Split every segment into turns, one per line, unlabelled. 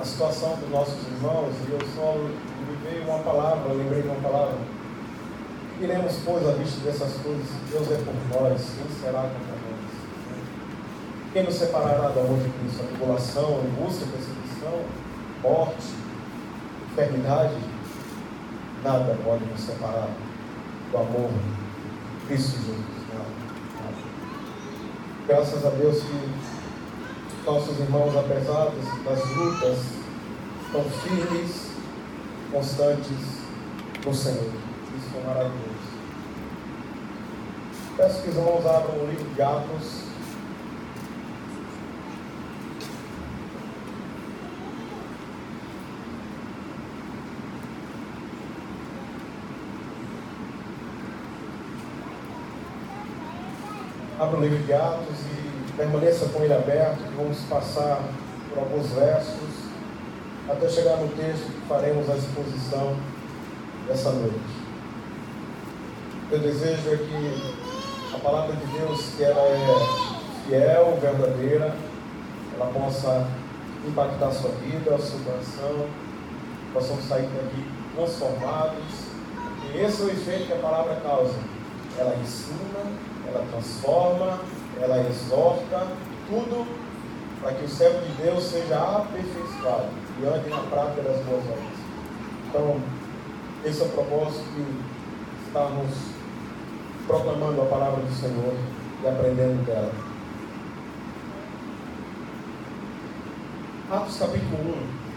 a situação dos nossos irmãos e eu só me veio uma palavra, lembrei de uma palavra. Iremos, pois, à vista dessas coisas, Deus é por nós, quem será contra nós? Quem nos separará do amor de Cristo? A tribulação, angústia, perseguição, morte, enfermidade? Nada pode nos separar do amor de Cristo Jesus. Nada. Graças a Deus que nossos irmãos, apesar das lutas, estão firmes, constantes no Senhor. Isso é maravilhoso. Peço que os irmãos abram o livro de Atos. Abra o livro de Atos Permaneça com ele aberto, vamos passar por alguns versos, até chegar no texto que faremos a exposição dessa noite. Meu desejo é que a palavra de Deus, que ela é fiel, verdadeira, ela possa impactar a sua vida, a sua coração, possamos sair daqui transformados. E esse é o efeito que a palavra causa. Ela ensina, ela transforma, ela exorta tudo para que o servo de Deus seja aperfeiçoado e ande na prática das boas obras. Então, esse é o propósito que estamos proclamando a palavra do Senhor e aprendendo dela. Atos capítulo 1.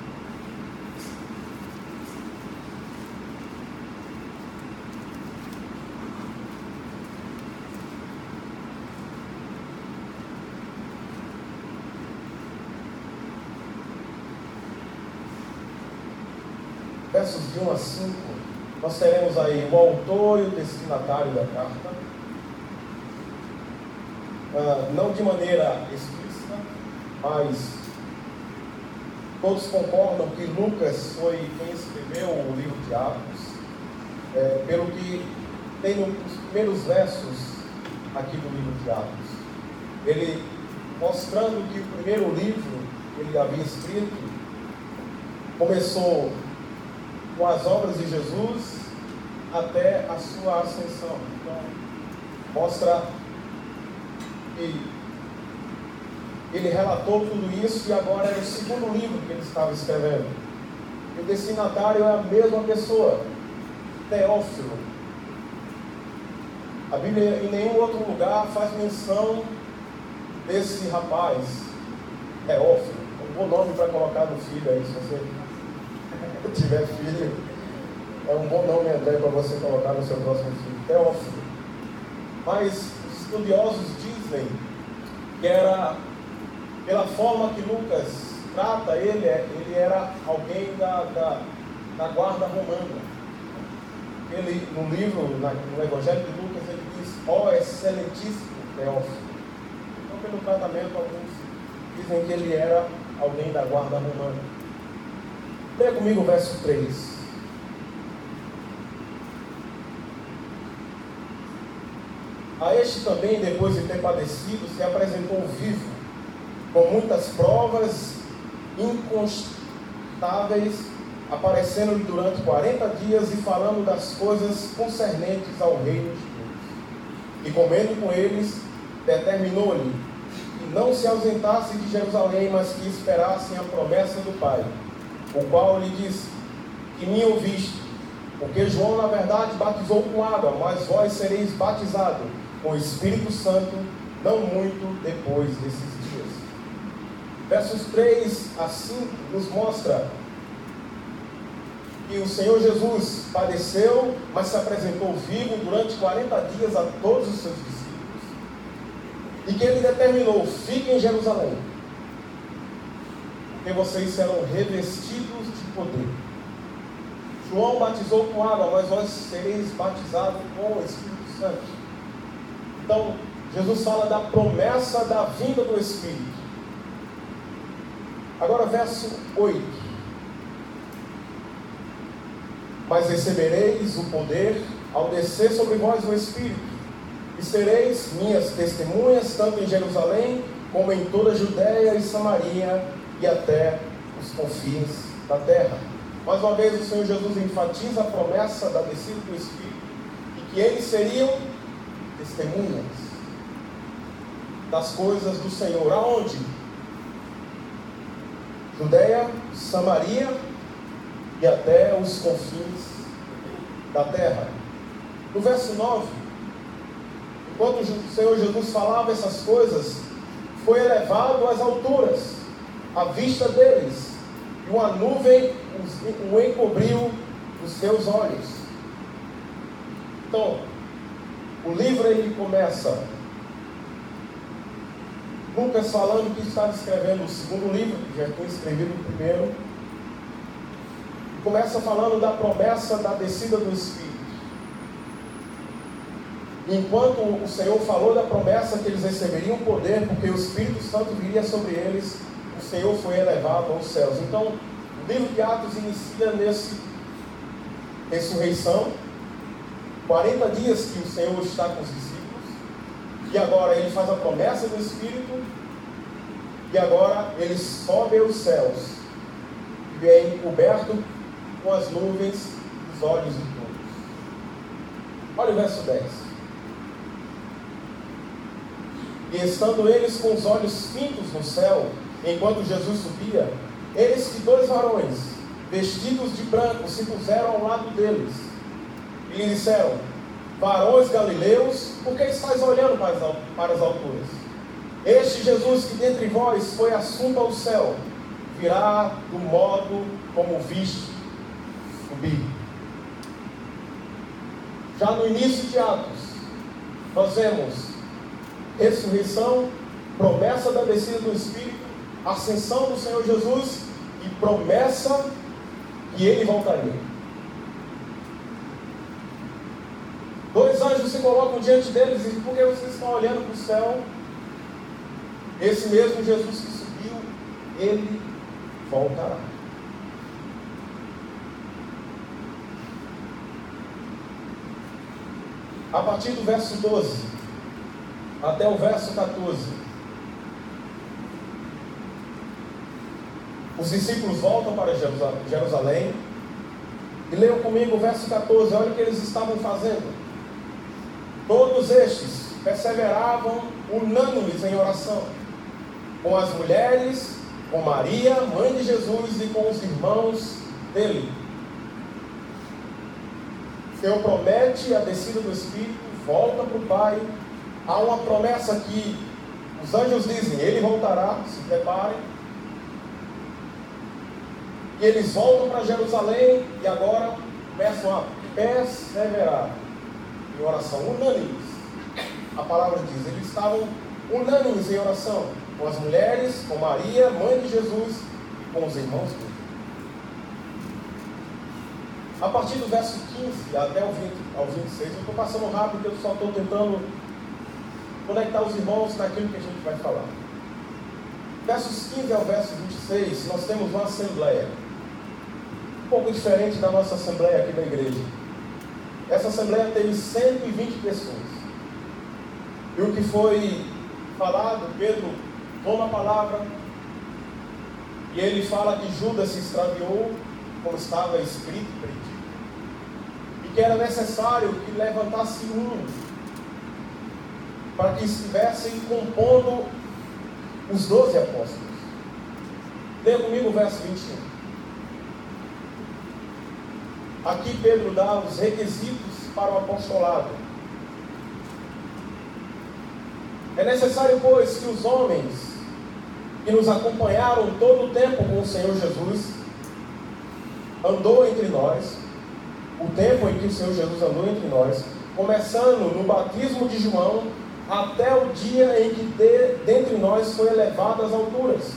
Versos de 1 a 5, nós teremos aí o autor e o destinatário da carta. Uh, não de maneira explícita, mas todos concordam que Lucas foi quem escreveu o livro de Atos, é, pelo que tem nos primeiros versos aqui do livro de Atos. Ele mostrando que o primeiro livro que ele havia escrito começou com as obras de Jesus até a sua ascensão. Então, mostra que ele relatou tudo isso e agora é o segundo livro que ele estava escrevendo. E o destinatário é a mesma pessoa, Teófilo. A Bíblia em nenhum outro lugar faz menção desse rapaz, Teófilo. Um bom nome para colocar no filho aí, se você tiver filho, é um bom nome, André, para você colocar no seu próximo filho, Teófilo. Mas os estudiosos dizem que era, pela forma que Lucas trata ele, é, ele era alguém da, da, da guarda romana. Ele, no livro, no Evangelho de Lucas, ele diz, ó oh, excelentíssimo Teófilo. Então, pelo tratamento, alguns dizem que ele era alguém da guarda romana. Leia comigo o verso 3. A este também, depois de ter padecido, se apresentou vivo, com muitas provas inconstáveis, aparecendo-lhe durante 40 dias e falando das coisas concernentes ao reino de Deus. E comendo com eles, determinou-lhe que não se ausentasse de Jerusalém, mas que esperassem a promessa do Pai o qual lhe disse: Que me ouviste, porque João, na verdade, batizou com água, mas vós sereis batizados com o Espírito Santo, não muito depois desses dias. Versos 3 a 5 nos mostra que o Senhor Jesus padeceu, mas se apresentou vivo durante 40 dias a todos os seus discípulos. E que ele determinou: fiquem em Jerusalém porque vocês serão revestidos de poder. João batizou com água, mas vós sereis batizados com o Espírito Santo. Então, Jesus fala da promessa da vinda do Espírito. Agora, verso 8. Mas recebereis o poder ao descer sobre vós o Espírito, e sereis minhas testemunhas, tanto em Jerusalém, como em toda a Judéia e Samaria e até os confins da terra. Mais uma vez, o Senhor Jesus enfatiza a promessa da descida do Espírito e que eles seriam testemunhas das coisas do Senhor. Aonde? Judéia, Samaria e até os confins da terra. No verso 9, enquanto o Senhor Jesus falava essas coisas, foi elevado às alturas, à vista deles, e uma nuvem o encobriu os seus olhos. Então, o livro ele começa Lucas falando que estava escrevendo o segundo livro, que já tinha escrevido o primeiro. Começa falando da promessa da descida do Espírito. Enquanto o Senhor falou da promessa que eles receberiam poder, porque o Espírito Santo viria sobre eles, Senhor foi elevado aos céus. Então, o livro de Atos inicia nesse ressurreição, 40 dias que o Senhor está com os discípulos, e agora ele faz a promessa do Espírito, e agora ele sobe aos céus, e é encoberto com as nuvens dos olhos de todos. Olha o verso 10. E estando eles com os olhos fintos no céu, enquanto Jesus subia, eis que dois varões, vestidos de branco, se puseram ao lado deles e lhe disseram: Varões galileus, por que estáis olhando para as, alturas? Este Jesus que dentre vós foi assunto ao céu, virá do modo como viste subir. Já no início de Atos, nós vemos ressurreição, promessa da descida do Espírito, ascensão do Senhor Jesus e promessa que ele voltaria. Dois anjos se colocam diante deles e dizem: Por que vocês estão olhando para o céu? Esse mesmo Jesus que subiu, ele voltará. A partir do verso 12 até o verso 14. Os discípulos voltam para Jerusalém e leiam comigo o verso 14. Olha o que eles estavam fazendo. Todos estes perseveravam unânimes em oração, com as mulheres, com Maria, mãe de Jesus, e com os irmãos dele. Senhor promete a descida do Espírito, volta para o Pai. Há uma promessa que os anjos dizem: Ele voltará, se preparem. E eles voltam para Jerusalém e agora começam a perseverar em oração, unânimes. A palavra diz: eles estavam unânimes em oração, com as mulheres, com Maria, mãe de Jesus e com os irmãos dele. A partir do verso 15 até o 20, ao 26, eu estou passando rápido, eu só estou tentando conectar os irmãos naquilo que a gente vai falar. Versos 15 ao verso 26, nós temos uma assembleia pouco diferente da nossa assembleia aqui da igreja. Essa assembleia teve 120 pessoas. E o que foi falado, Pedro toma a palavra e ele fala que Judas se extraviou, como estava escrito e predito, e que era necessário que levantasse um para que estivessem compondo os doze apóstolos. Leia comigo o verso 21. Aqui Pedro dá os requisitos para o apostolado. É necessário, pois, que os homens que nos acompanharam todo o tempo com o Senhor Jesus andou entre nós, o tempo em que o Senhor Jesus andou entre nós, começando no batismo de João até o dia em que de, dentre nós foi elevado às alturas.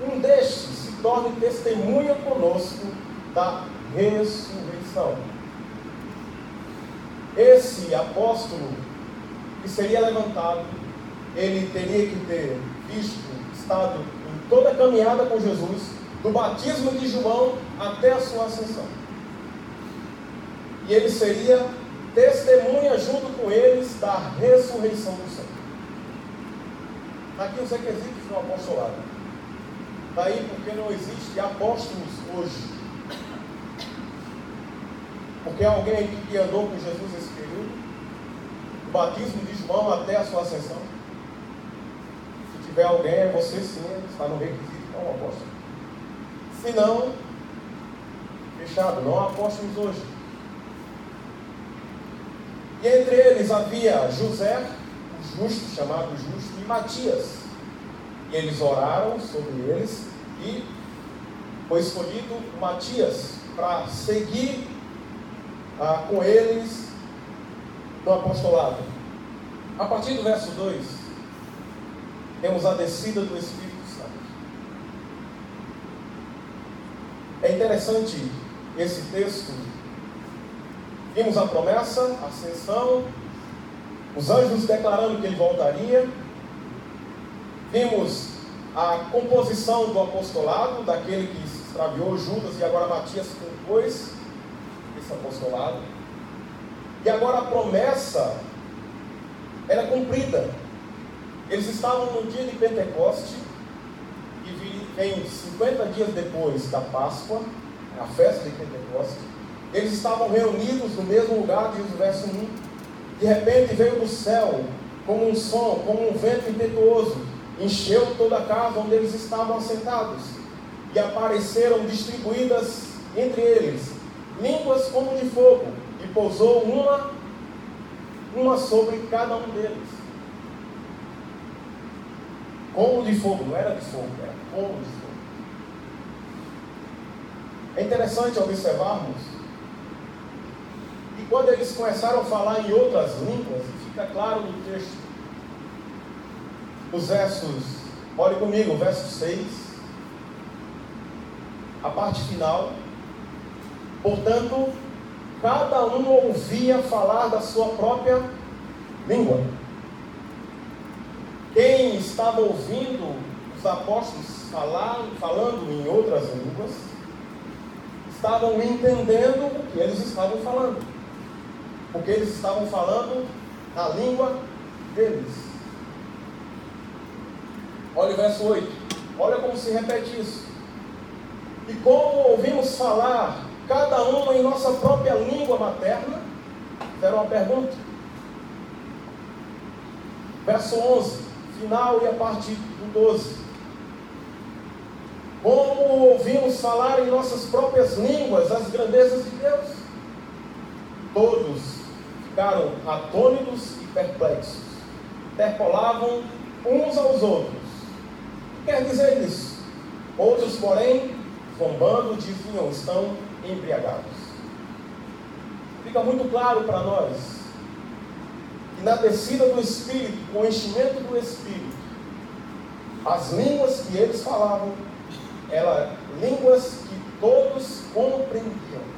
Um destes se torne testemunha conosco da ressurreição. Esse apóstolo que seria levantado, ele teria que ter visto, estado em toda a caminhada com Jesus, do batismo de João até a sua ascensão. E ele seria testemunha junto com eles da ressurreição do Senhor. Aqui os requisitos do apostolado. Daí porque não existe apóstolos hoje. Porque alguém aqui que andou com Jesus esse período, o batismo de João até a sua ascensão. Se tiver alguém, é você sim, está no requisito como apóstolo. Se não, fechado, não apóstolos hoje. E entre eles havia José, o justo, chamado justo, e Matias. E eles oraram sobre eles e foi escolhido Matias para seguir ah, com eles no apostolado. A partir do verso 2, temos a descida do Espírito Santo. É interessante esse texto. Vimos a promessa, a ascensão, os anjos declarando que ele voltaria. Vimos a composição do apostolado, daquele que extraviou Judas e agora Matias compôs apostolado. E agora a promessa era cumprida. Eles estavam no dia de Pentecoste, e vem 50 dias depois da Páscoa, a festa de Pentecoste. Eles estavam reunidos no mesmo lugar, diz o verso 1. De repente veio do céu, como um som, como um vento impetuoso, encheu toda a casa onde eles estavam assentados, e apareceram distribuídas entre eles línguas como de fogo, e pousou uma, uma sobre cada um deles. Como de fogo, não era de fogo, era como de fogo. É interessante observarmos que quando eles começaram a falar em outras línguas, fica claro no texto, os versos, olhe comigo, verso 6, a parte final, Portanto, cada um ouvia falar da sua própria língua. Quem estava ouvindo os apóstolos falar, falando em outras línguas, estavam entendendo o que eles estavam falando. Porque eles estavam falando na língua deles. Olha o verso 8. Olha como se repete isso. E como ouvimos falar cada um em nossa própria língua materna? Fizeram uma pergunta. Verso 11, final e a partir do 12. Como ouvimos falar em nossas próprias línguas as grandezas de Deus? Todos ficaram atônitos e perplexos. Interpolavam uns aos outros. Quer dizer isso? Outros, porém, zombando, diziam: estão embriagados. Fica muito claro para nós que na descida do Espírito, com o enchimento do Espírito, as línguas que eles falavam eram línguas que todos compreendiam.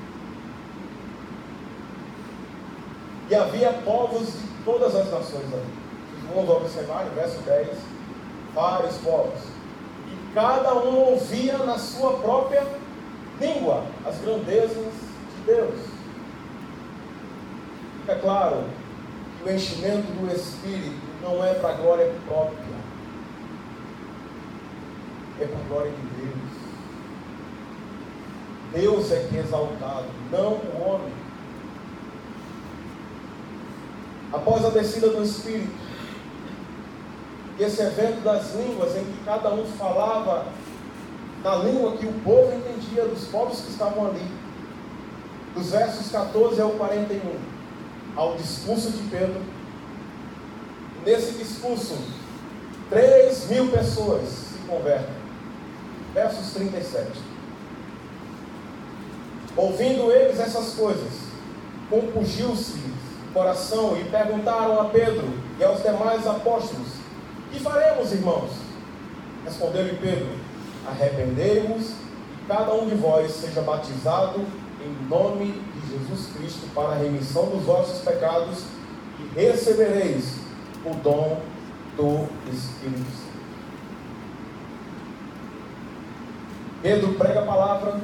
E havia povos de todas as nações ali. Vamos observar no verso 10, vários povos. E cada um ouvia na sua própria língua as grandezas de Deus. Fica claro que o enchimento do Espírito não é para a glória própria, é para a glória de Deus. Deus é que é exaltado, não o homem. Após a descida do Espírito, esse evento das línguas em que cada um falava na língua que o povo entendia dos povos que estavam ali. Dos versos 14 ao 41, ao discurso de Pedro. Nesse discurso, 3 mil pessoas se convertem. Versos 37. Ouvindo eles essas coisas, compungiu-se o coração e perguntaram a Pedro e aos demais apóstolos: Que faremos, irmãos? Respondeu-lhe Pedro: arrependei-vos e cada um de vós seja batizado em nome de Jesus Cristo para a remissão dos vossos pecados e recebereis o dom do Espírito Santo. Pedro prega a palavra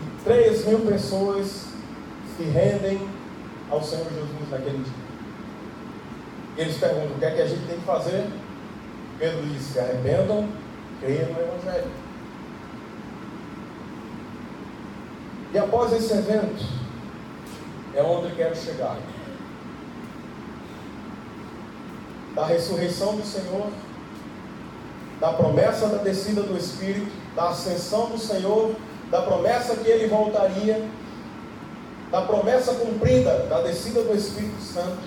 e três mil pessoas se rendem ao Senhor Jesus naquele dia. Eles perguntam: o que é que a gente tem que fazer? Pedro disse: se arrependam, creiam no Evangelho. E após esse evento, é onde quero chegar. Da ressurreição do Senhor, da promessa da descida do Espírito, da ascensão do Senhor, da promessa que ele voltaria, da promessa cumprida da descida do Espírito Santo,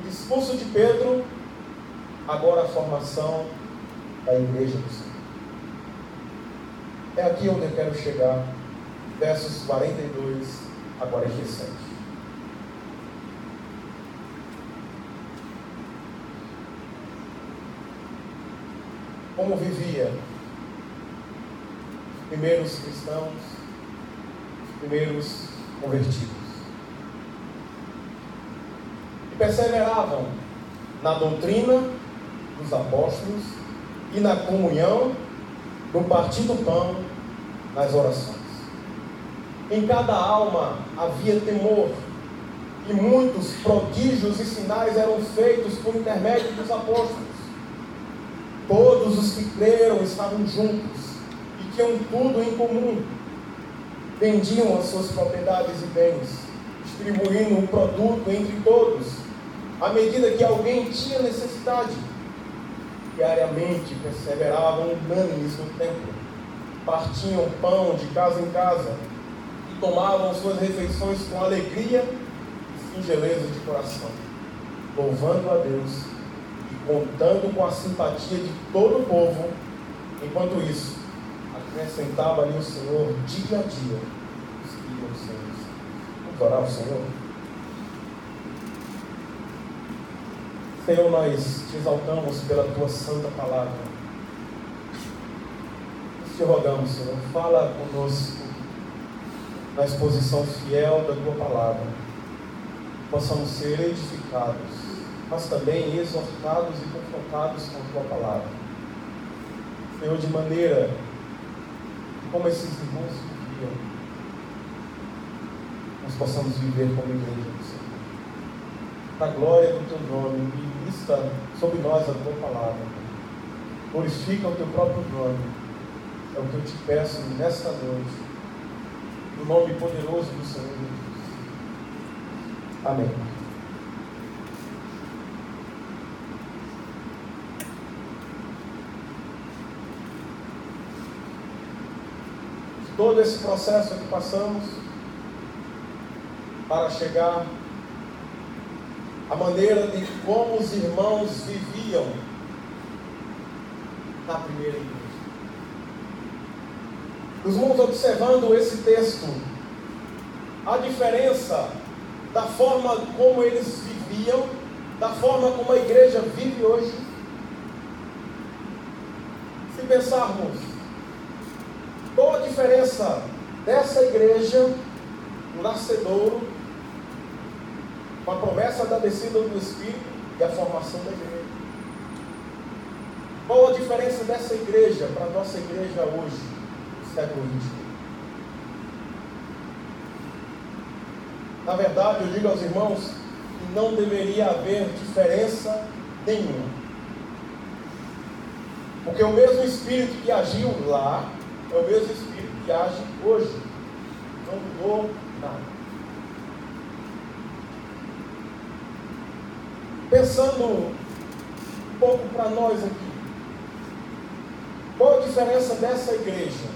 o discurso de Pedro, agora a formação da igreja do Senhor. É aqui onde eu quero chegar, versos 42 a 47. Como vivia primeiros cristãos, primeiros convertidos. E perseveravam na doutrina dos apóstolos e na comunhão, no partir do pão, nas orações. Em cada alma havia temor, e muitos prodígios e sinais eram feitos por intermédio dos apóstolos. Todos os que creram estavam juntos e tinham tudo em comum. Vendiam as suas propriedades e bens, distribuindo o produto entre todos, à medida que alguém tinha necessidade. Diariamente perseveravam unânimes no templo, partiam pão de casa em casa e tomavam suas refeições com alegria e singeleza de coração, louvando a Deus e contando com a simpatia de todo o povo. Enquanto isso, acrescentava ali o Senhor dia a dia os que iam sendo. Vamos orar ao Senhor? Senhor, nós te exaltamos pela tua santa palavra. Te rogamos, Senhor, fala conosco na exposição fiel da tua palavra. Possamos ser edificados, mas também exortados e confrontados com a tua palavra. Senhor, de maneira como esses irmãos viviam, nós possamos viver como igreja do Senhor. Para a glória do teu nome, ministra sobre nós a tua palavra. Glorifica o teu próprio nome. É o que eu te peço nesta noite. No nome poderoso do Senhor Jesus. Amém. todo esse processo que passamos para chegar à maneira de como os irmãos viviam na primeira igreja. Os vamos observando esse texto, a diferença da forma como eles viviam, da forma como a igreja vive hoje. Se pensarmos qual a diferença dessa igreja, o nascedouro, com a promessa da descida do Espírito e a formação da igreja? Qual a diferença dessa igreja para a nossa igreja hoje, século XXI? Na verdade, eu digo aos irmãos que não deveria haver diferença nenhuma. Porque o mesmo Espírito que agiu lá é o mesmo Espírito que age hoje. Não mudou nada. Pensando um pouco para nós aqui. Qual a diferença dessa igreja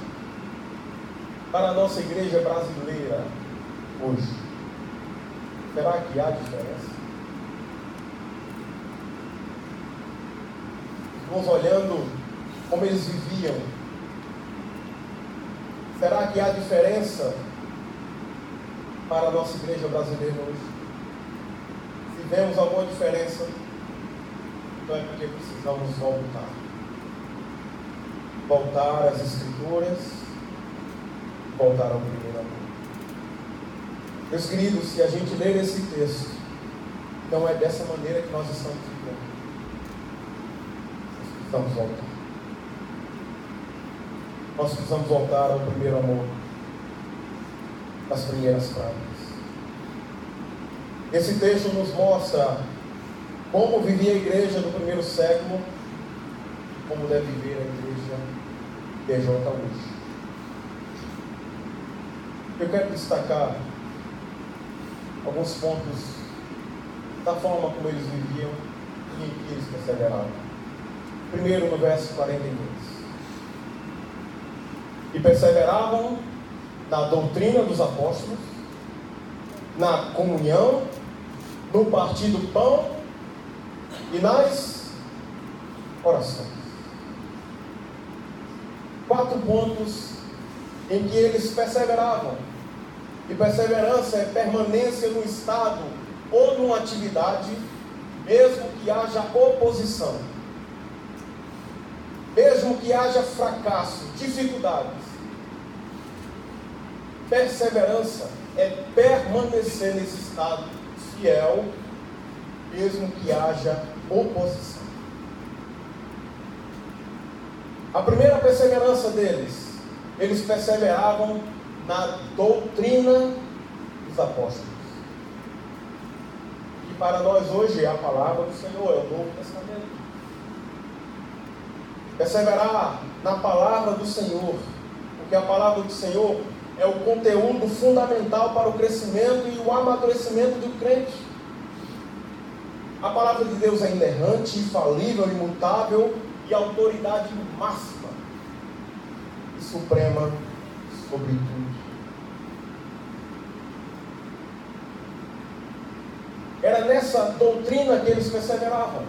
para a nossa igreja brasileira hoje? Será que há diferença? Vamos olhando como eles viviam Será que há diferença para a nossa igreja brasileira hoje? Vemos alguma diferença, então é porque precisamos voltar. Voltar às Escrituras, voltar ao primeiro amor. Meus queridos, se a gente ler esse texto, então é dessa maneira que nós estamos vivendo. Nós precisamos voltar nós precisamos voltar ao primeiro amor, às primeiras práticas. Esse texto nos mostra como vivia a igreja do primeiro século como deve viver a igreja BJ hoje. Eu quero destacar alguns pontos da forma como eles viviam e em que eles perseveravam. Primeiro, no verso 42. E perseveravam na doutrina dos apóstolos, na comunhão, no partir do pão e nas orações. Quatro pontos em que eles perseveravam. E perseverança é permanência no estado ou numa atividade, mesmo que haja oposição, mesmo que haja fracasso, dificuldades. Perseverança é permanecer nesse estado fiel, mesmo que haja oposição. A primeira perseverança deles, eles perseveravam na doutrina dos apóstolos. E para nós hoje é a palavra do Senhor, é o Novo Testamento. Perseverar na palavra do Senhor, porque a palavra do Senhor é o conteúdo fundamental para o crescimento e o amadurecimento do crente. A palavra de Deus é inerrante, infalível, imutável e autoridade máxima e suprema sobre tudo. Era nessa doutrina que eles perseveravam.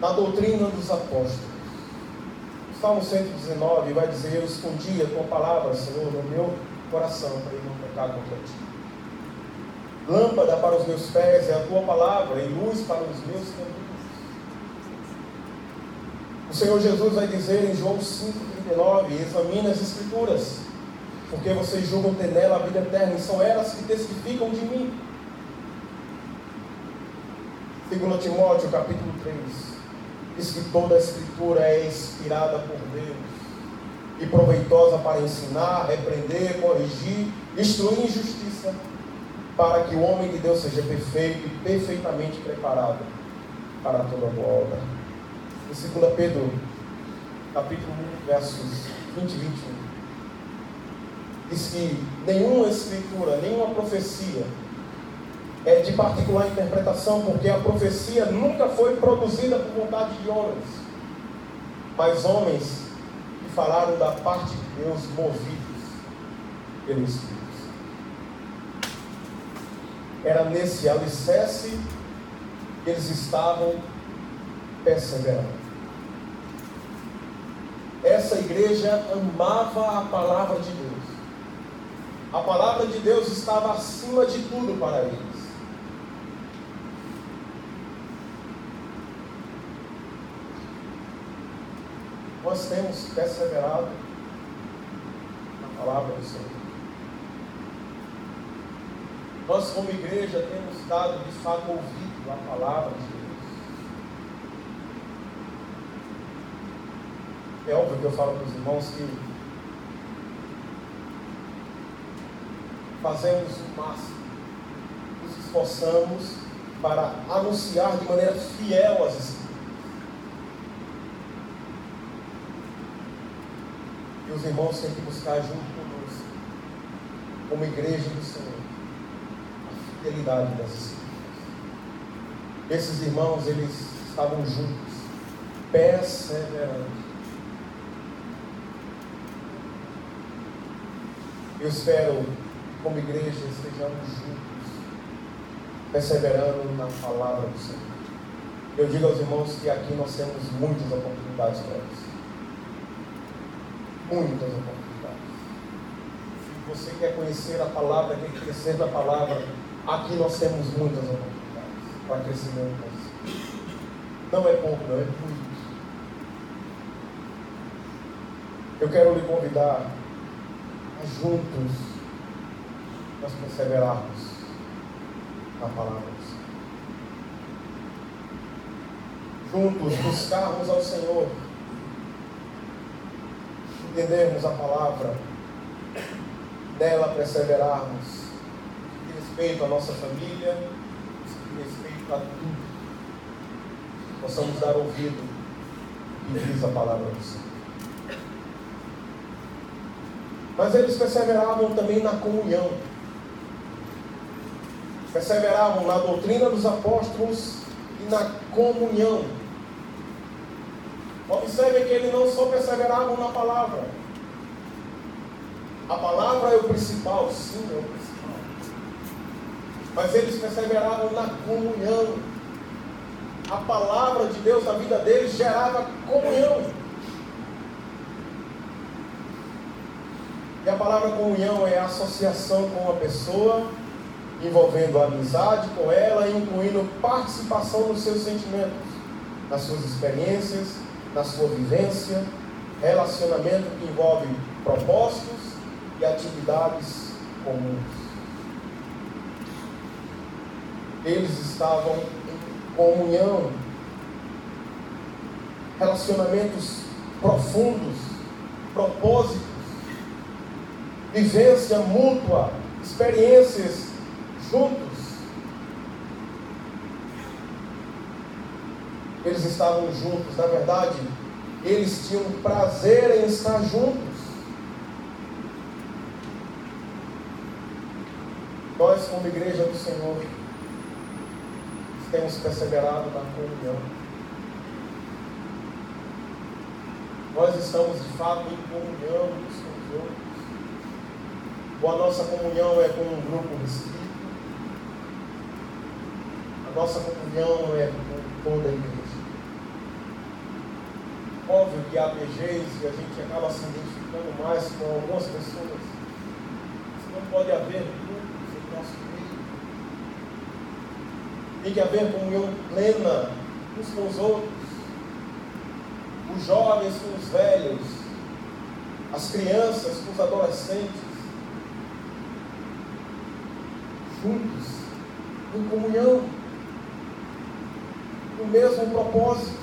Na doutrina dos apóstolos. Salmo 119 vai dizer: Eu escondi a tua palavra, Senhor, no meu coração, para eu não pecar contra ti. Lâmpada para os meus pés é a tua palavra, e luz para os meus caminhos. O Senhor Jesus vai dizer em João 5,39: Examina as Escrituras, porque vocês julgam ter nela a vida eterna, e são elas que testificam de mim. Segundo Timóteo, capítulo 3 diz que toda a escritura é inspirada por Deus e proveitosa para ensinar, repreender, corrigir, instruir em justiça, para que o homem de Deus seja perfeito e perfeitamente preparado para toda boa obra. Em 2 Pedro, capítulo 1, versos 20 e 21, diz que nenhuma escritura, nenhuma profecia é de particular interpretação, porque a profecia nunca foi produzida por vontade de homens, mas homens que falaram da parte de Deus movidos pelo Espírito. Era nesse alicerce que eles estavam perseverando. Essa igreja amava a palavra de Deus. A palavra de Deus estava acima de tudo para eles. Nós temos perseverado na palavra do Senhor. Nós, como igreja, temos dado de fato ouvido à palavra de Deus. É óbvio que eu falo para os irmãos que fazemos o máximo, nos esforçamos para anunciar de maneira fiel as Escrituras E os irmãos têm que buscar junto conosco, como igreja do Senhor, a fidelidade das Escrituras. Esses irmãos, eles estavam juntos, perseverando. Eu espero que, como igreja, estejamos juntos, perseverando na palavra do Senhor. Eu digo aos irmãos que aqui nós temos muitas oportunidades para isso muitas oportunidades. Se você quer conhecer a palavra, quer crescer na palavra, aqui nós temos muitas oportunidades para crescimento. Não é pouco, não é muito. Eu quero lhe convidar a juntos nós perseverarmos na palavra do Senhor. Juntos buscarmos ao Senhor entendermos a palavra, dela perseverarmos, respeito à nossa família, respeito a tudo. possamos dar ouvido e diz a palavra do Senhor. Mas eles perseveravam também na comunhão. Perseveravam na doutrina dos apóstolos e na comunhão. Observe que eles não só perseveravam na palavra. A palavra é o principal, sim, é o principal. Mas eles perseveravam na comunhão. A palavra de Deus na vida deles gerava comunhão. E a palavra comunhão é a associação com uma pessoa, envolvendo amizade com ela incluindo participação nos seus sentimentos, nas suas experiências, na sua vivência, relacionamento que envolve propósitos e atividades comuns. Eles estavam em comunhão, relacionamentos profundos, propósitos vivência mútua, experiências juntos. Eles estavam juntos, na verdade, eles tinham prazer em estar juntos. Nós, como igreja do Senhor, temos perseverado na comunhão. Nós estamos de fato em comunhão uns com os outros ou a nossa comunhão é com um grupo restrito, a nossa comunhão é com toda a igreja. Óbvio que há PGs e a gente acaba se identificando mais com algumas pessoas. Mas não pode haver grupos em nosso meio. Tem que haver comunhão plena uns com os outros. Os jovens com os velhos. As crianças com os adolescentes juntos, em comunhão, no mesmo propósito.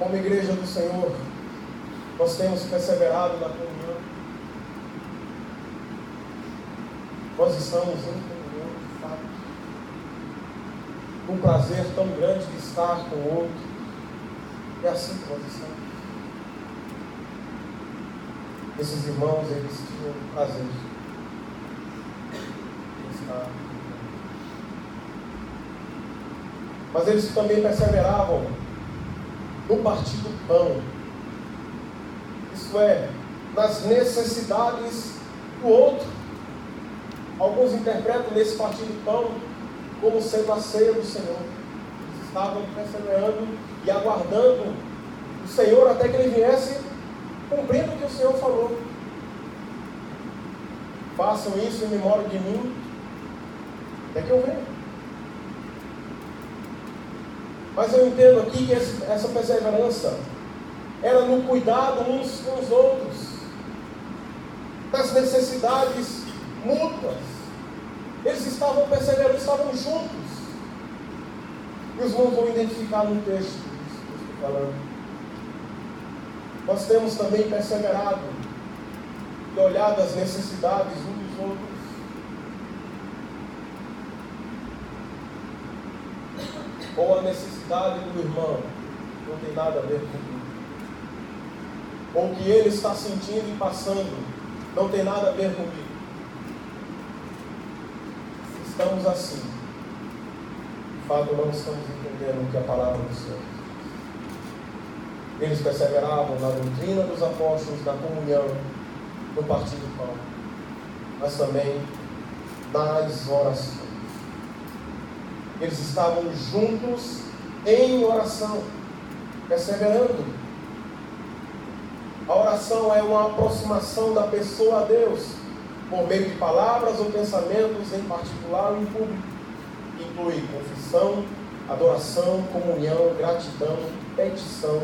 Como igreja do Senhor, nós temos perseverado na comunhão. Nós estamos em comunhão, de fato. Um prazer tão grande de estar com o outro. É assim que nós estamos. Esses irmãos, eles tinham prazer Mas eles também perseveravam no partir do pão. Isto é, nas necessidades do outro. Alguns interpretam nesse partir do pão como sendo a ceia do Senhor. Eles estavam perseverando e aguardando o Senhor até que ele viesse cumprindo o que o Senhor falou. Façam isso em memória de mim, até que eu venha. Mas eu entendo aqui que essa perseverança era no cuidado uns com os outros, das necessidades mútuas. Eles estavam perseverando, estavam juntos. E os irmãos vão identificar no texto que estou falando nós temos também perseverado e olhado as necessidades uns dos outros. Ou a necessidade do irmão não tem nada a ver comigo. Ou o que ele está sentindo e passando não tem nada a ver comigo. Estamos assim, de fato não estamos entendendo o que a palavra do Senhor eles perseveravam na doutrina dos apóstolos, na comunhão, no partir do pão, mas também nas orações. Eles estavam juntos em oração, perseverando. A oração é uma aproximação da pessoa a Deus, por meio de palavras ou pensamentos, em particular ou em público. Inclui confissão, adoração, comunhão, gratidão, petição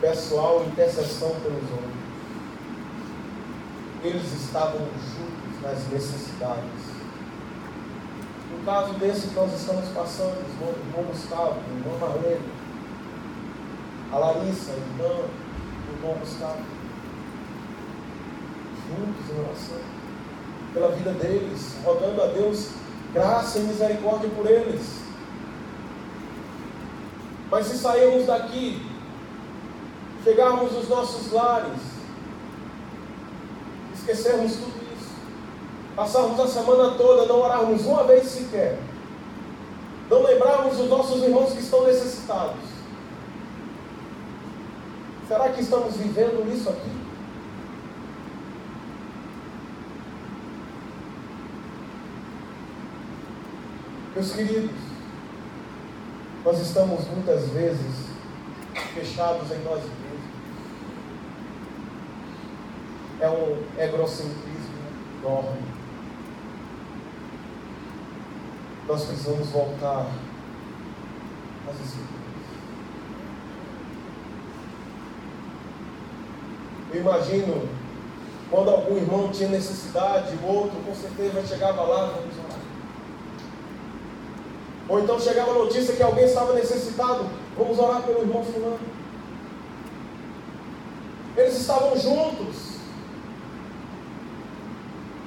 pessoal, intercessão pelos outros. Eles estavam juntos nas necessidades. No caso desse que nós estamos passando, o irmão Gustavo, o irmão Marlene, a Larissa, a irmã, o irmão Gustavo, juntos em oração, pela vida deles, rogando a Deus graça e misericórdia por eles. Mas se sairmos daqui, chegarmos nos nossos lares, esquecermos tudo passarmos a semana toda, não orarmos uma vez sequer, não lembrarmos os nossos irmãos que estão necessitados, será que estamos vivendo isso aqui? Meus queridos, nós estamos muitas vezes fechados em nós mesmos. É um egocentrismo enorme. Nós precisamos voltar às escrituras. Eu imagino quando algum irmão tinha necessidade, o outro com certeza chegava lá, vamos orar. Ou então chegava a notícia que alguém estava necessitado, vamos orar pelo irmão fulano. Eles estavam juntos,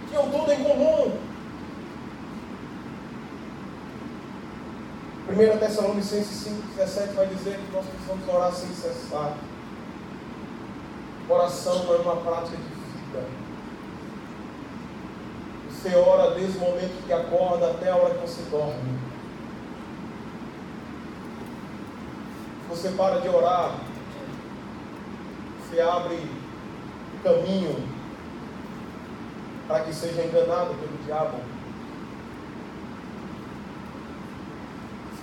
tinham tudo em comum. 1 Tessalonicenses 5,17 vai dizer que nós precisamos orar sem cessar. Oração é uma prática de vida. Você ora desde o momento que acorda até a hora que você dorme. você para de orar, você abre caminho para que seja enganado pelo diabo.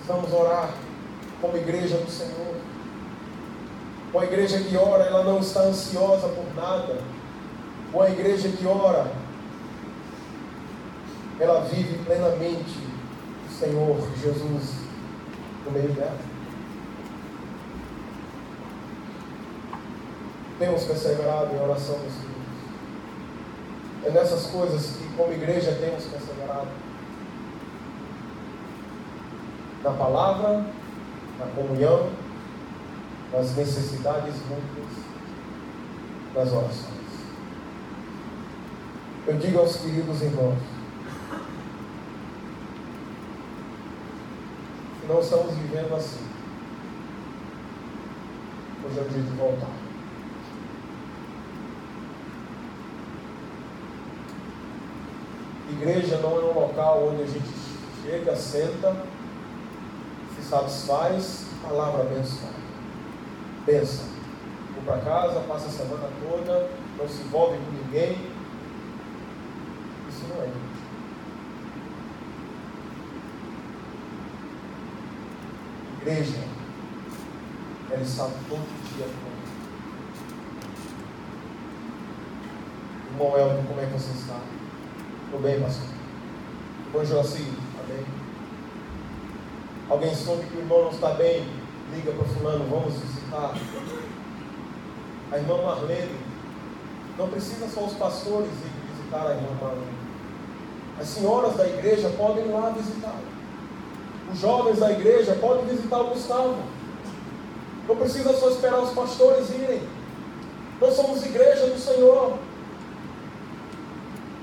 Precisamos orar como igreja do Senhor. Uma igreja que ora, ela não está ansiosa por nada. Uma igreja que ora, ela vive plenamente o Senhor Jesus no meio dela. temos perseverado em oração, meus filhos. É nessas coisas que, como igreja, temos perseverado. Na palavra, na comunhão, nas necessidades mútuas, nas orações. Eu digo aos queridos irmãos, se não estamos vivendo assim, hoje é o dia de voltar. Igreja não é um local onde a gente chega, senta, se satisfaz, palavra abençoada. Pensa. Vou para casa, passa a semana toda, não se envolve com ninguém. Isso não é igreja. Ela está todo dia com Irmão Elton, como é que você está? Tudo bem, pastor? Bom Joaci, amém? Alguém soube que o irmão não está bem? Liga para fulano, vamos visitar. A irmã Marlene, não precisa só os pastores ir visitar a irmã Marlene. As senhoras da igreja podem ir lá visitar. Os jovens da igreja podem visitar o Gustavo. Não precisa só esperar os pastores irem. Nós somos igreja do Senhor.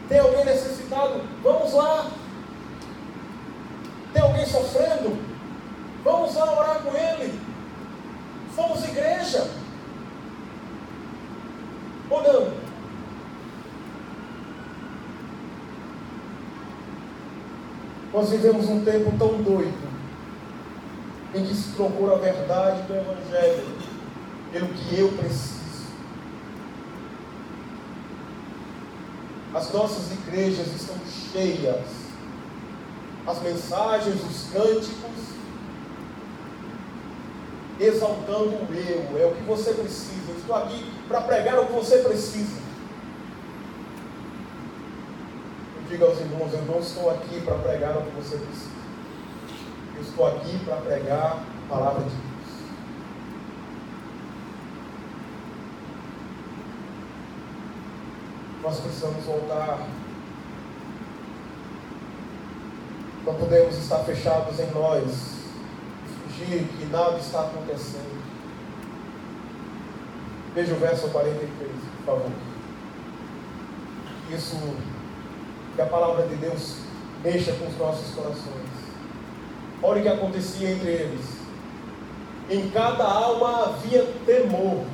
Tem alguém necessitado? Vamos lá. Tem alguém sofrendo? Vamos lá orar com ele. Somos igreja. Nós vivemos um tempo tão doido em que se procura a verdade do Evangelho pelo que eu preciso. As nossas igrejas estão cheias. As mensagens, os cânticos, exaltando o eu, é o que você precisa. Eu estou aqui para pregar o que você precisa. Eu digo aos irmãos, eu não estou aqui para pregar o que você precisa. Eu estou aqui para pregar a palavra de Deus. nós precisamos voltar. Não podemos estar fechados em nós fingir que nada está acontecendo. Veja o verso 43, por favor. Isso, que a palavra de Deus mexa com os nossos corações. Olha o que acontecia entre eles. Em cada alma havia temor.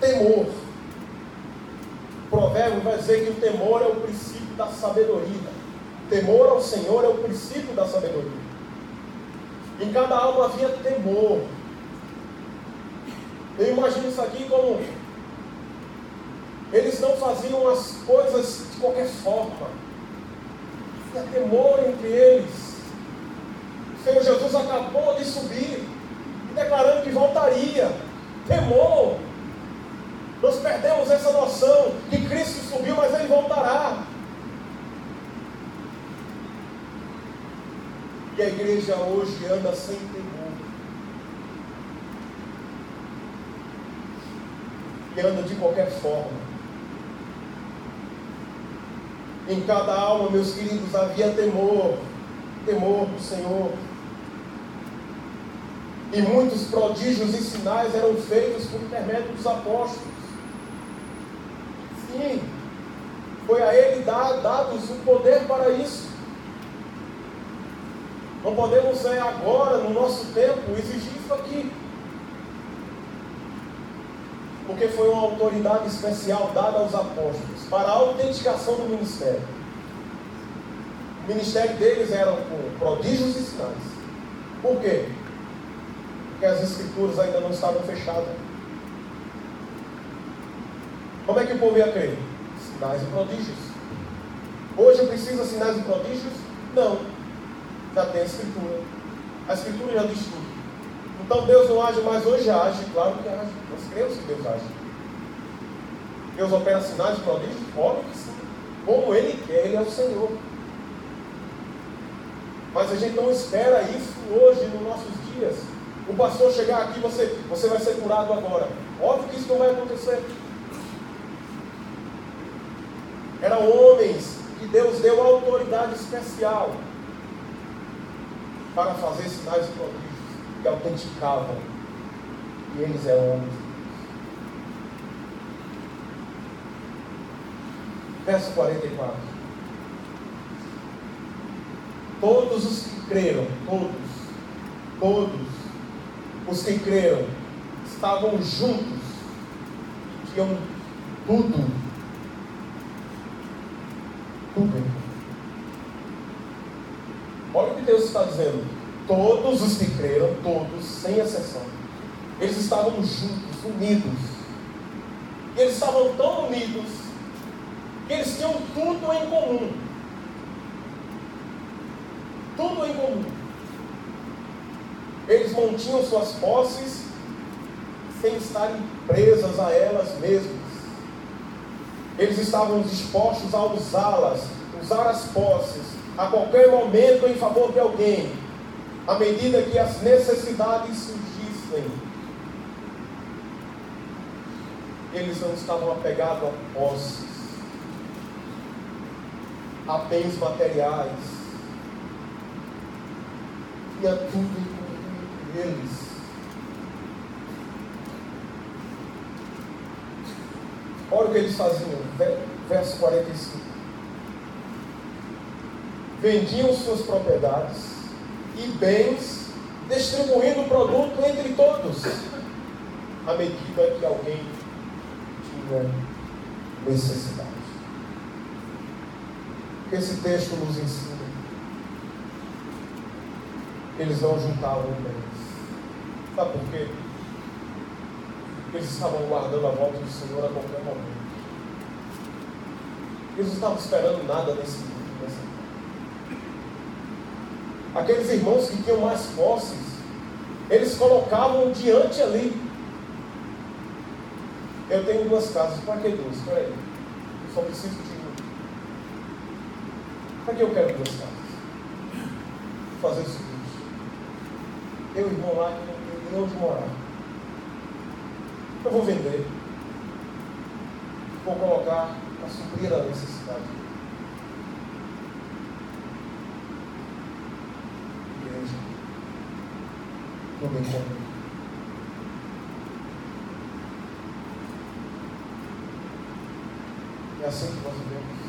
Temor. O provérbio vai dizer que o temor é o princípio da sabedoria. Temor ao Senhor é o princípio da sabedoria. Em cada alma havia temor. Eu imagino isso aqui como eles não faziam as coisas de qualquer forma. Havia temor entre eles. O Senhor Jesus acabou de subir, declarando que voltaria. Temor. Nós perdemos essa noção que Cristo subiu, mas ele voltará. E a igreja hoje anda sem temor. E anda de qualquer forma. Em cada alma, meus queridos, havia temor, temor do Senhor. E muitos prodígios e sinais eram feitos por intermédio dos apóstolos. Sim, foi a ele dados o poder para isso. Não podemos é, agora, no nosso tempo, exigir isso aqui. Porque foi uma autoridade especial dada aos apóstolos para a autenticação do ministério. O ministério deles era com prodígios e sinais. Por quê? Porque as escrituras ainda não estavam fechadas. Como é que o povo ia crer? Sinais e prodígios. Hoje precisa sinais e prodígios? Não já tem a Escritura. A Escritura já diz tudo. Então Deus não age mais hoje, age, claro que age. Nós cremos que Deus age. Deus opera sinais e prodígios? Óbvio que sim. Como Ele quer, Ele é o Senhor. Mas a gente não espera isso hoje, nos nossos dias. O pastor chegar aqui, você, você vai ser curado agora. Óbvio que isso não vai acontecer. Eram homens que Deus deu autoridade especial para fazer sinais e prodígios que autenticavam que eles eram homens. Verso 44. Todos os que creram, todos, todos os que creram, estavam juntos e tinham tudo, tudo Olha o que Deus está dizendo. Todos os que creram, todos, sem exceção, eles estavam juntos, unidos. Eles estavam tão unidos que eles tinham tudo em comum. Tudo em comum. Eles mantinham suas posses sem estarem presas a elas mesmas. Eles estavam dispostos a usá-las, usar as posses a qualquer momento em favor de alguém, à medida que as necessidades surgissem. Eles não estavam apegados a posses, a bens materiais. Tinha tudo entre eles. Olha o que eles faziam, verso 45 vendiam suas propriedades e bens, distribuindo o produto entre todos, à medida que alguém tinha necessidade. Esse texto nos ensina. Eles não juntavam bens. Sabe por quê? Eles estavam guardando a volta do Senhor a qualquer momento. Eles não estavam esperando nada nesse mundo. Aqueles irmãos que tinham mais posses, eles colocavam diante ali. Eu tenho duas casas, para que duas? Espera aí. Eu só preciso de uma. Para que eu quero duas casas? Vou fazer o seguinte. Eu, irmão lá, não tenho onde morar. Eu vou vender. Vou colocar para suprir a necessidade. No bem comum. É assim que nós vivemos.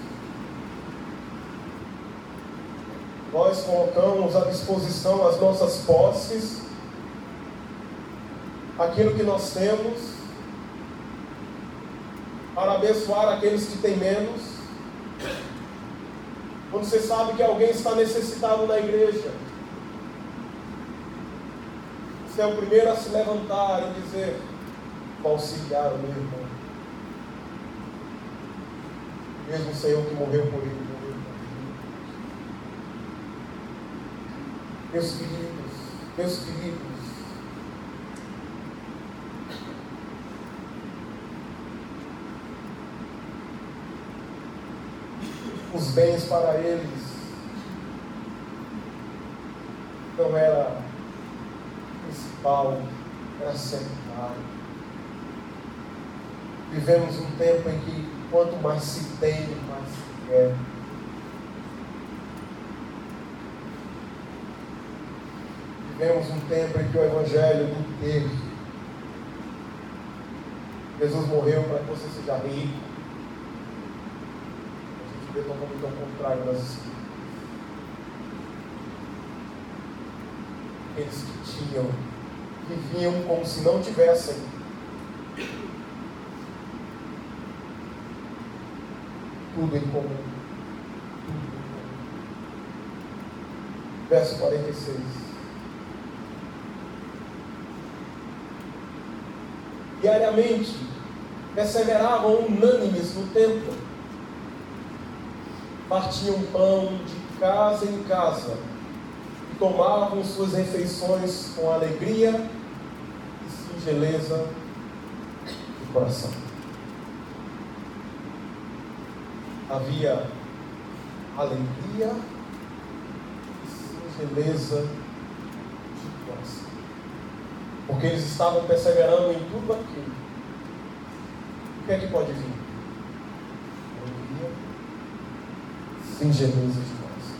nós colocamos à disposição as nossas posses, aquilo que nós temos, para abençoar aqueles que têm menos. Quando você sabe que alguém está necessitado na igreja, você é o primeiro a se levantar e dizer: Vou auxiliar o meu irmão. Mesmo o Senhor que morreu por ele, morreu por ele. Meus queridos, meus queridos, os bens para eles não era principal, era secundário. Vivemos um tempo em que quanto mais se tem, mais se quer. Vivemos um tempo em que o Evangelho do ter. Jesus morreu para que você seja rico. A gente vê totalmente ao contrário das escrituras. Aqueles que tinham, viviam como se não tivessem tudo em comum. Verso 46. Diariamente perseveravam unânimes no templo, partiam pão de casa em casa e tomavam suas refeições com alegria singeleza de coração. havia alegria e singeleza de coração. Porque eles estavam perseverando em tudo aquilo. O que é que pode vir? Alegria, singeleza de coração.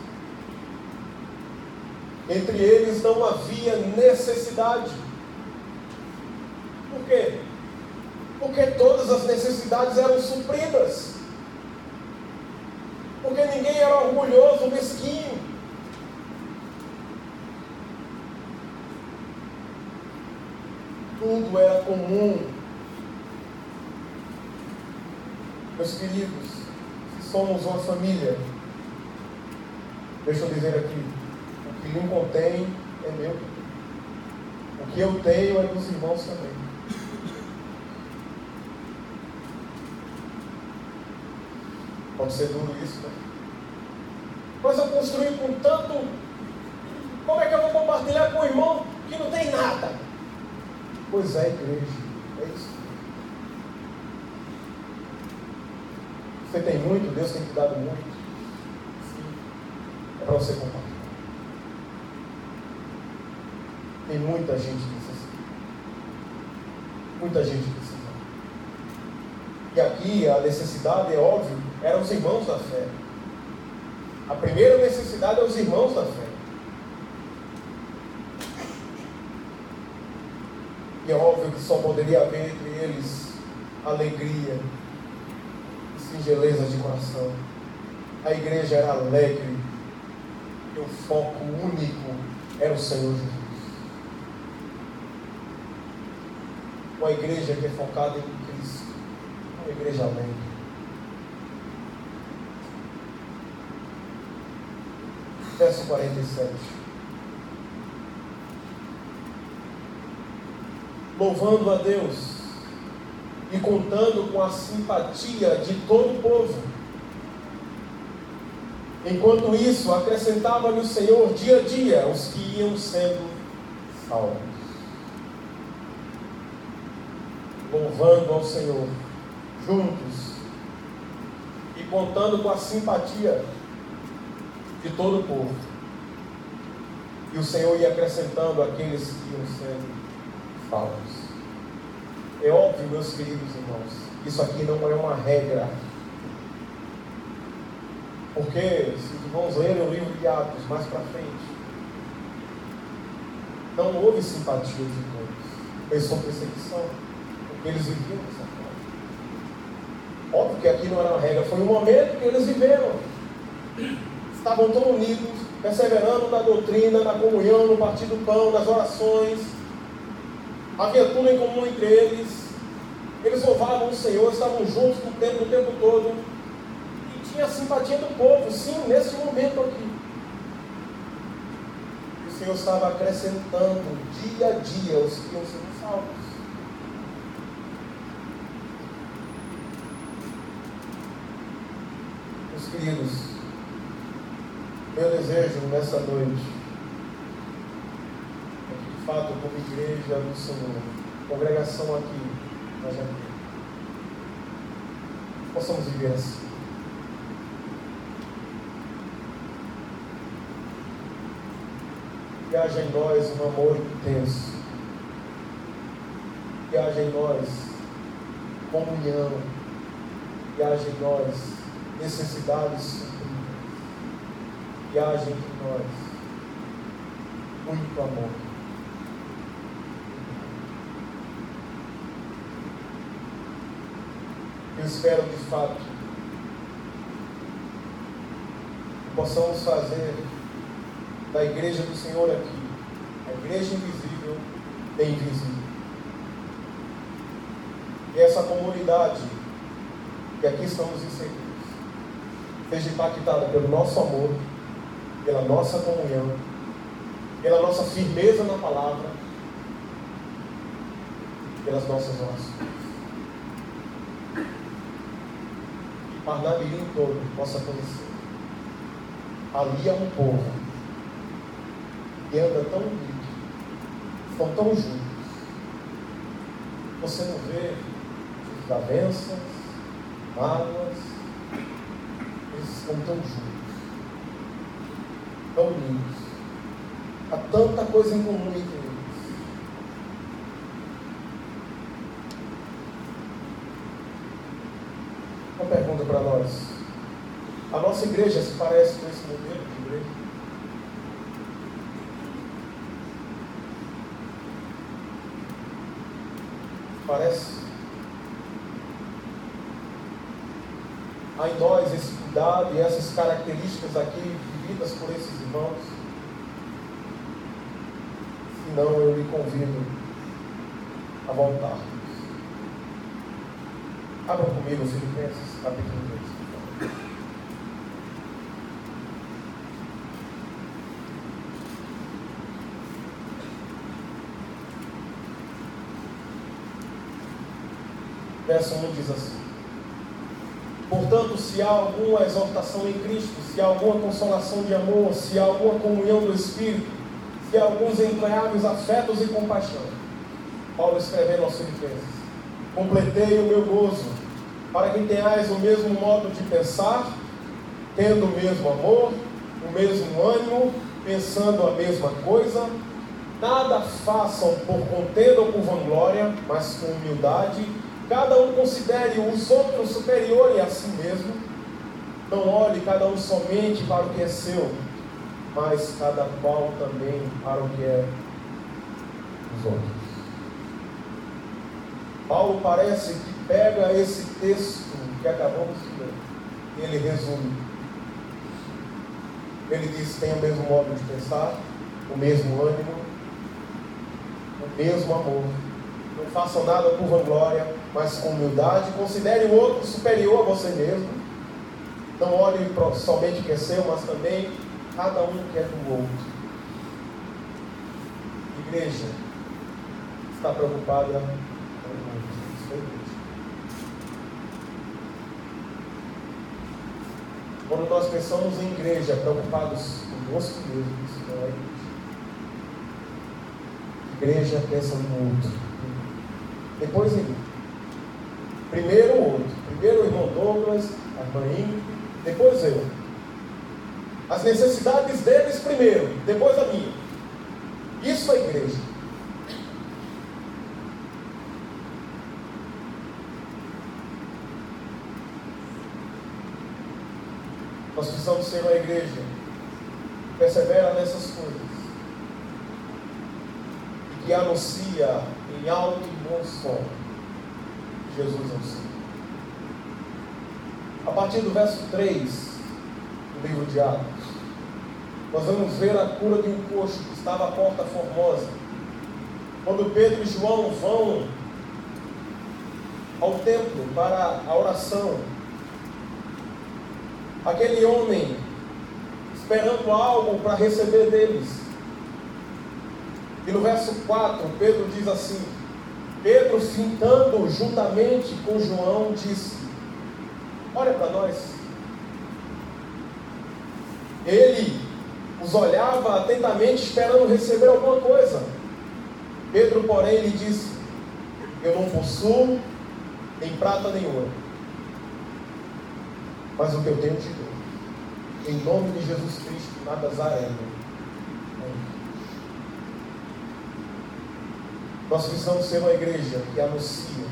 Entre eles não havia necessidade. Quê? Porque todas as necessidades eram supridas porque ninguém era orgulhoso, mesquinho. Tudo era comum. Meus queridos, se somos uma família, deixa eu dizer aqui, o que lhe contém é meu. O que eu tenho é dos irmãos também. Pode ser duro isso, né? Mas eu construí com tanto. Como é que eu vou compartilhar com o irmão que não tem nada? Pois é, igreja. É isso. Você tem muito, Deus tem te dado muito. É para você compartilhar. Tem muita gente necessitando. Muita gente precisando. E aqui a necessidade, é óbvio, eram os irmãos da fé. A primeira necessidade é os irmãos da fé. E é óbvio que só poderia haver entre eles alegria e singeleza de coração. A igreja era alegre e o foco único era o Senhor Jesus. Uma igreja que é focada em Cristo, uma igreja alegre. Verso 47. Louvando a Deus e contando com a simpatia de todo o povo. Enquanto isso, acrescentava-lhe o Senhor dia a dia os que iam sendo salvos. Louvando ao Senhor, juntos, e contando com a simpatia de todo o povo. E o Senhor ia acrescentando aqueles que iam sendo salvos. É óbvio, meus queridos irmãos, isso aqui não é uma regra. Porque, se os irmãos lerem o livro de Atos mais para frente, não houve simpatia de todos. Pensou perseguição, porque eles viviam dessa forma. Óbvio que aqui não era uma regra, foi um momento que eles viveram estavam tão unidos perseverando na doutrina, na comunhão, no partir do pão, nas orações. Tudo em comum entre eles. Eles louvavam o Senhor, estavam juntos o tempo, o tempo todo. E tinha a simpatia do povo, sim, nesse momento aqui. O Senhor estava acrescentando dia a dia os que iam sendo salvos. Meus queridos, meu desejo nessa noite é que, de fato, como igreja do Senhor, congregação aqui, nós aqui, possamos viver assim. Que haja em nós um amor intenso. Que haja em nós comunhão. Que haja em nós necessidades Que haja entre nós muito amor. Eu espero de fato que possamos fazer da igreja do Senhor aqui, a igreja invisível bem visível. E essa comunidade que aqui estamos inseridos seja impactada pelo nosso amor, pela nossa comunhão, pela nossa firmeza na palavra, pelas nossas orações. Que Parnamirim todo possa conhecer. Ali é um povo que anda tão unido, estão tão juntos. Você não vê desavenças, mágoas, estão tão juntos, tão unidos. Há tanta coisa em comum entre eles. Uma pergunta para nós. A nossa igreja se parece com esse modelo de igreja? Parece? Há em nós esse e essas características aqui vividas por esses irmãos? Se não, eu lhe convido a voltar. Abra comigo Filipenses, capítulo 2. Verso 1 diz assim: Portanto, se há alguma exortação em Cristo, se há alguma consolação de amor, se há alguma comunhão do Espírito, se há alguns entranháveis afetos e compaixão. Paulo escrevendo aos Filipenses: Completei o meu gozo, para que tenhais o mesmo modo de pensar, tendo o mesmo amor, o mesmo ânimo, pensando a mesma coisa. Nada façam por contenda ou por vanglória, mas com humildade cada um considere os outros superiores a si mesmo. Não olhe cada um somente para o que é seu, mas cada qual também para o que é dos outros. Paulo parece que pega esse texto que acabamos de ler e ele resume. Ele diz: tem o mesmo modo de pensar, o mesmo ânimo, o mesmo amor. Não façam nada por vanglória, mas com humildade. Considere o outro superior a você mesmo. Não olhe somente o que é seu, mas também cada um que é do outro. Igreja está preocupada com o igreja. Quando nós pensamos em igreja, preocupados conosco mesmo, isso não é igreja. Igreja pensa no outro. Depois mim. Primeiro o outro. Primeiro o irmão Douglas, a irmã depois eu. As necessidades deles primeiro, depois a minha. Isso é igreja. Nós precisamos ser uma igreja persevera nessas coisas e que anuncia em alto e bom som Jesus é o Senhor. A partir do verso 3 do livro de Atos, nós vamos ver a cura de um coxo que estava à porta formosa. Quando Pedro e João vão ao templo para a oração, aquele homem esperando algo para receber deles. E no verso 4, Pedro diz assim: Pedro, fintando juntamente com João, disse: Olha para nós. Ele os olhava atentamente, esperando receber alguma coisa. Pedro, porém, lhe disse: Eu não possuo nem prata nem ouro, mas o que eu tenho te dou. Em nome de Jesus Cristo, Nazareno. Nós precisamos ser uma igreja que anuncia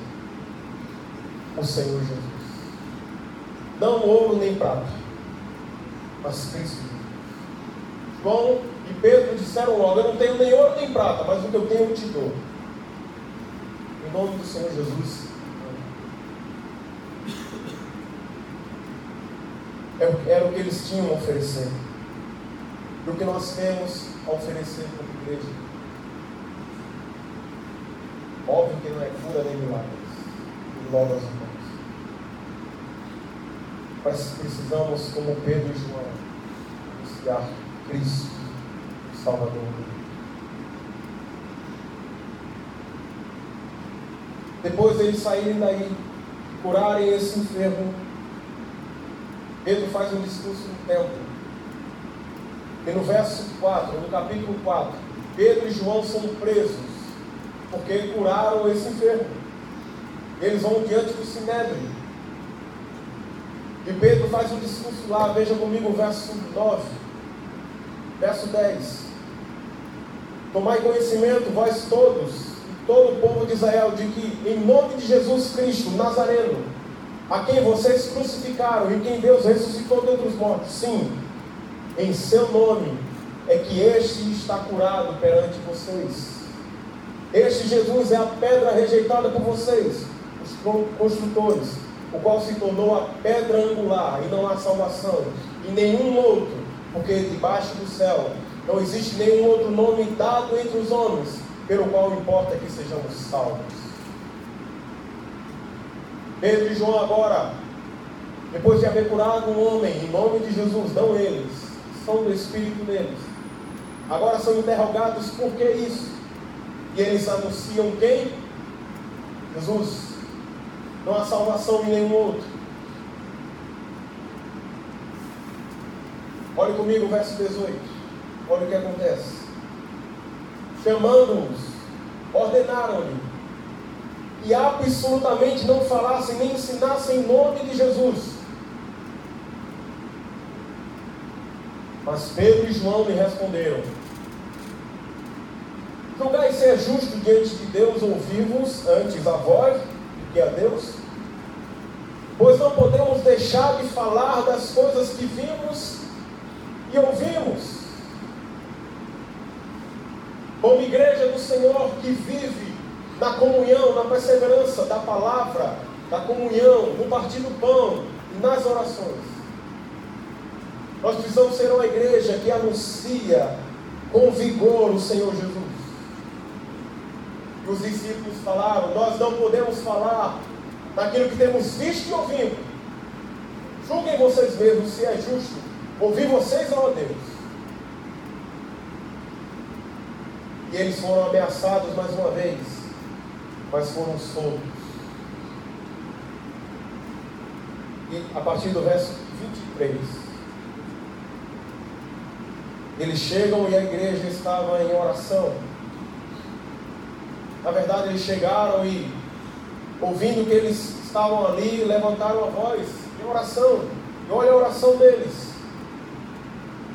o Senhor Jesus. Não ouro nem prata, mas Cristo. João e Pedro disseram logo: Eu não tenho nem ouro nem prata, mas o que eu tenho eu te dou. Em nome do Senhor Jesus. Era o que eles tinham a oferecer. E o que nós temos a oferecer como igreja. Óbvio que não é cura nem milagres. Logo as mãos. Mas precisamos, como Pedro e João, anunciar Cristo, Salvador. Depois deles saírem daí, curarem esse enfermo, Pedro faz um discurso no templo. E no verso 4, no capítulo 4, Pedro e João são presos porque curaram esse enfermo. Eles vão diante do Sinédrio. E Pedro faz um discurso lá, veja comigo o verso 9, verso 10. Tomai conhecimento, vós todos, todo o povo de Israel, de que em nome de Jesus Cristo, Nazareno, a quem vocês crucificaram e quem Deus ressuscitou dentre os mortos. Sim, em seu nome é que este está curado perante vocês. Este Jesus é a pedra rejeitada por vocês, os construtores, o qual se tornou a pedra angular, e não há salvação em nenhum outro, porque debaixo do céu não existe nenhum outro nome dado entre os homens, pelo qual importa que sejamos salvos. Pedro e João agora, depois de haver curado um homem em nome de Jesus, não eles, são do Espírito deles. Agora são interrogados por que isso? Eles anunciam quem? Jesus. Não há salvação em nenhum outro. Olhe comigo o verso 18. Olha o que acontece. Chamando-os, ordenaram-lhe e absolutamente não falassem nem ensinassem em nome de Jesus. Mas Pedro e João lhe responderam: Julgai ser justo diante de Deus ouvimos antes a voz do que a Deus? Pois não podemos deixar de falar das coisas que vimos e ouvimos. Como igreja do Senhor que vive na comunhão, na perseverança da palavra, da comunhão, no partir do pão e nas orações. Nós precisamos ser uma igreja que anuncia com vigor o Senhor Jesus. Os discípulos falaram: Nós não podemos falar daquilo que temos visto e ouvido. Julguem vocês mesmos se é justo ouvir vocês ou a Deus. E eles foram ameaçados mais uma vez mas foram soltos. E a partir do verso 23, eles chegam e a igreja estava em oração. Na verdade, eles chegaram e, ouvindo que eles estavam ali, levantaram a voz em oração. E olha a oração deles.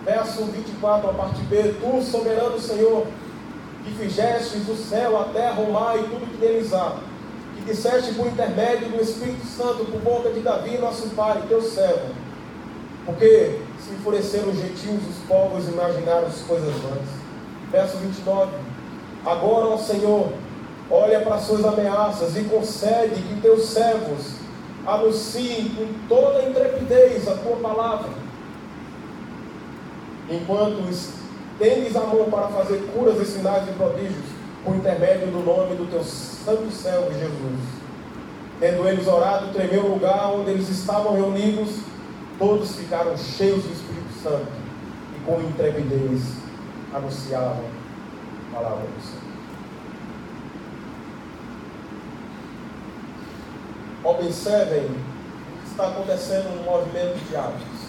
Verso 24, a parte B: Tu, soberano Senhor, que figestes o céu, a terra, o mar e tudo que neles há, que disseste por intermédio do Espírito Santo, por boca de Davi, nosso Pai, teu servo. Porque se enfureceram os gentios, os povos imaginaram as coisas vãs. Verso 29. Agora, ó Senhor, olha para as suas ameaças e concede que teus servos anunciem com toda intrepidez a tua palavra enquanto tendes a mão para fazer curas e sinais e prodígios, por intermédio do nome do teu santo servo Jesus. Tendo eles orado, tremeu o lugar onde eles estavam reunidos, todos ficaram cheios do Espírito Santo e com intrepidez anunciavam a palavra do Senhor. Observem o que está acontecendo no movimento de Atos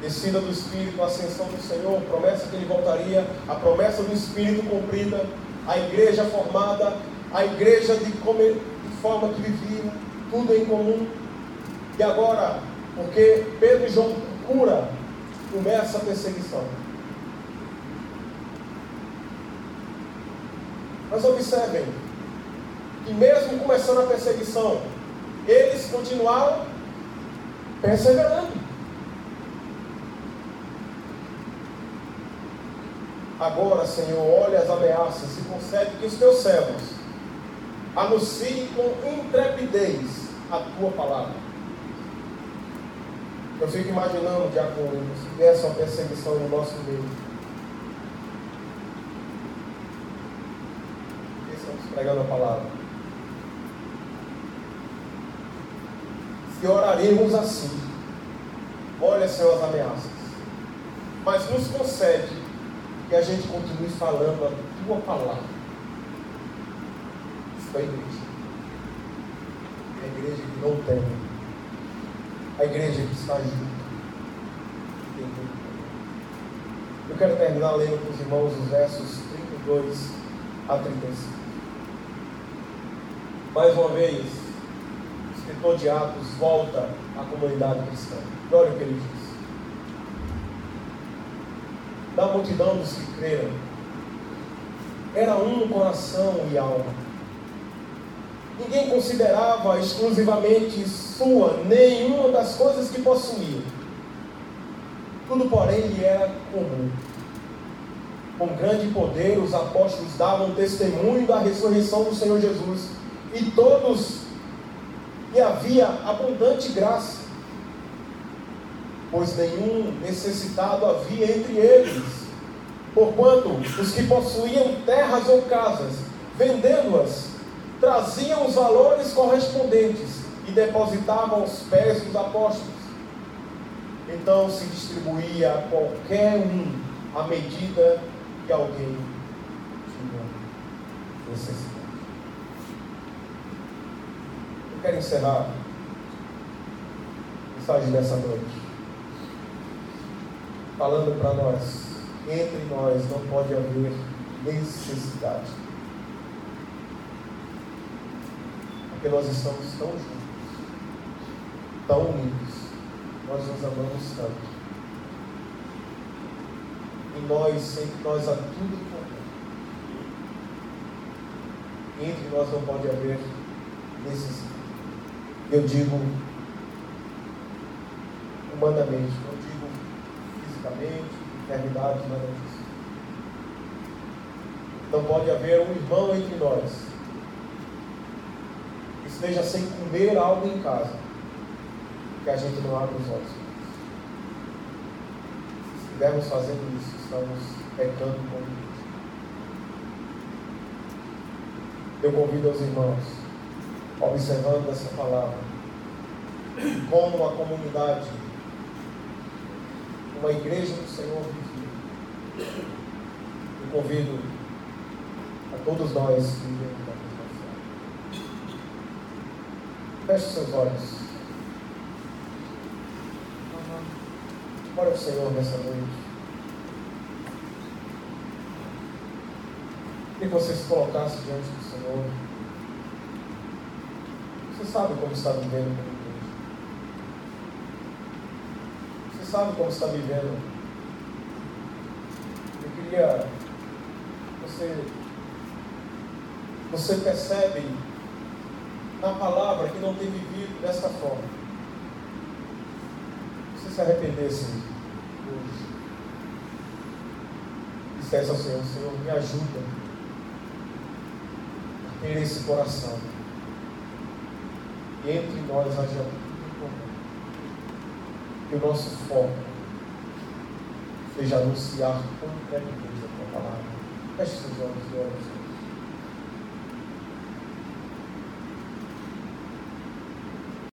descida do Espírito, ascensão do Senhor, promessa que ele voltaria, a promessa do Espírito cumprida, a igreja formada, a igreja de, de forma que vivia, tudo em comum. E agora, porque Pedro e João cura, começa a perseguição. Mas observem que mesmo começando a perseguição, eles continuaram perseverando. Agora, Senhor, olha as ameaças e concede que os teus servos anunciem com intrepidez a tua palavra. Eu fico imaginando, diácono, se viesse uma perseguição no nosso meio. Estamos pregando a palavra. Se oraremos assim, olha, Senhor, as ameaças, mas nos concede que a gente continue falando a tua palavra. Isso é a igreja. A igreja que não tem. A igreja que está junto. Eu quero terminar lendo para os irmãos os versos 32 a 35. Mais uma vez, escritor de Atos volta à comunidade cristã. Olha o que ele diz da multidão dos que creram. Era um coração e alma. Ninguém considerava exclusivamente sua nenhuma das coisas que possuía. Tudo, porém, lhe era comum. Com grande poder, os apóstolos davam testemunho da ressurreição do Senhor Jesus, e todos e havia abundante graça pois nenhum necessitado havia entre eles. Porquanto os que possuíam terras ou casas, vendendo-as, traziam os valores correspondentes e depositavam aos pés dos apóstolos. Então se distribuía a qualquer um à medida que alguém tinha necessidade. Eu quero encerrar a mensagem dessa noite falando para nós: entre nós não pode haver necessidade. Porque nós estamos tão juntos, tão unidos, nós nos amamos tanto. E nós, entre nós, há tudo comum. Entre nós não pode haver necessidade. Eu digo humanamente, fisicamente, enfermidades, nada disso. Não pode haver um irmão entre nós que esteja sem comer algo em casa, que a gente não abre os olhos. Se estivermos fazendo isso, estamos pecando com Deus. Eu convido os irmãos, observando essa palavra, como a comunidade uma igreja do Senhor vivia. Eu convido a todos nós que vivemos da mesma Feche seus olhos. Ora o Senhor nessa noite. Que você se colocasse diante do Senhor. Você sabe como está vivendo sabe como está vivendo. Eu queria. Você, você percebe na palavra que não tem vivido desta forma. Você se arrependesse hoje. Dissesse ao Senhor, Senhor, me ajuda a ter esse coração. Entre nós haja que o nosso foco esteja anunciar concretamente a tua palavra. Feche seus olhos olhos.